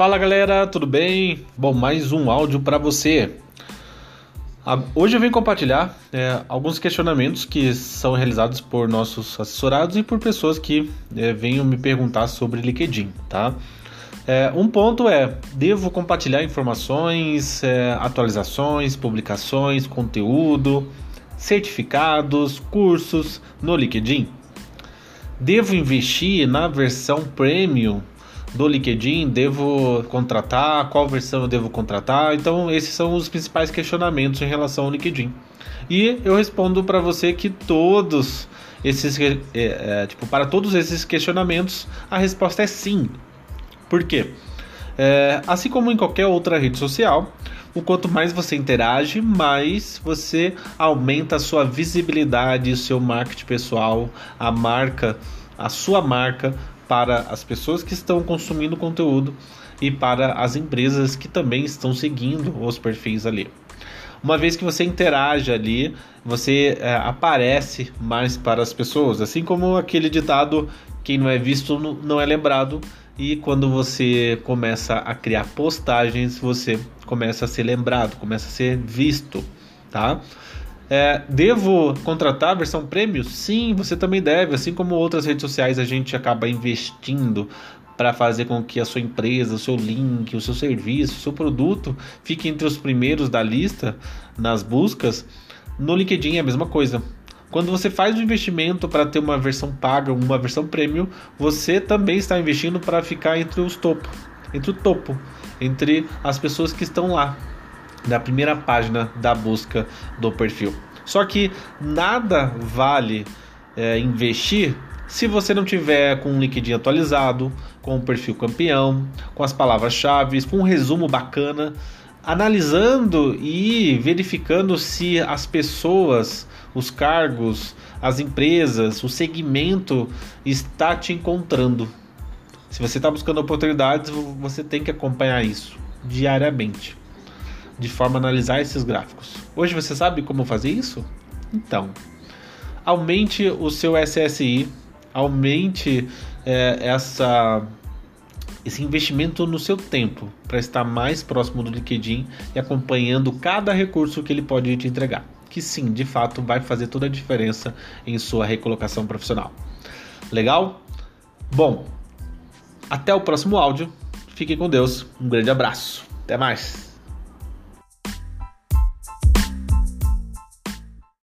Fala galera, tudo bem? Bom, mais um áudio para você. Hoje eu venho compartilhar é, alguns questionamentos que são realizados por nossos assessorados e por pessoas que é, venham me perguntar sobre LinkedIn, tá? É, um ponto é: devo compartilhar informações, é, atualizações, publicações, conteúdo, certificados, cursos no LinkedIn? Devo investir na versão premium do LinkedIn? Devo contratar? Qual versão eu devo contratar? Então, esses são os principais questionamentos em relação ao LinkedIn. E eu respondo para você que todos esses, é, é, tipo, para todos esses questionamentos, a resposta é sim. Por quê? É, assim como em qualquer outra rede social, o quanto mais você interage, mais você aumenta a sua visibilidade, o seu marketing pessoal, a marca, a sua marca para as pessoas que estão consumindo conteúdo e para as empresas que também estão seguindo os perfis ali. Uma vez que você interage ali, você é, aparece mais para as pessoas, assim como aquele ditado: quem não é visto não é lembrado. E quando você começa a criar postagens, você começa a ser lembrado, começa a ser visto, tá? É, devo contratar a versão prêmio? Sim, você também deve. Assim como outras redes sociais, a gente acaba investindo para fazer com que a sua empresa, o seu link, o seu serviço, o seu produto fique entre os primeiros da lista nas buscas. No LinkedIn é a mesma coisa. Quando você faz um investimento para ter uma versão paga, uma versão premium, você também está investindo para ficar entre os topo, entre o topo, entre as pessoas que estão lá da primeira página da busca do perfil. Só que nada vale é, investir se você não tiver com um LinkedIn atualizado, com o perfil campeão, com as palavras-chave, com um resumo bacana, analisando e verificando se as pessoas, os cargos, as empresas, o segmento está te encontrando. Se você está buscando oportunidades, você tem que acompanhar isso diariamente de forma a analisar esses gráficos. Hoje você sabe como fazer isso? Então, aumente o seu SSI, aumente é, essa esse investimento no seu tempo para estar mais próximo do LinkedIn e acompanhando cada recurso que ele pode te entregar. Que sim, de fato, vai fazer toda a diferença em sua recolocação profissional. Legal? Bom, até o próximo áudio. Fiquem com Deus. Um grande abraço. Até mais.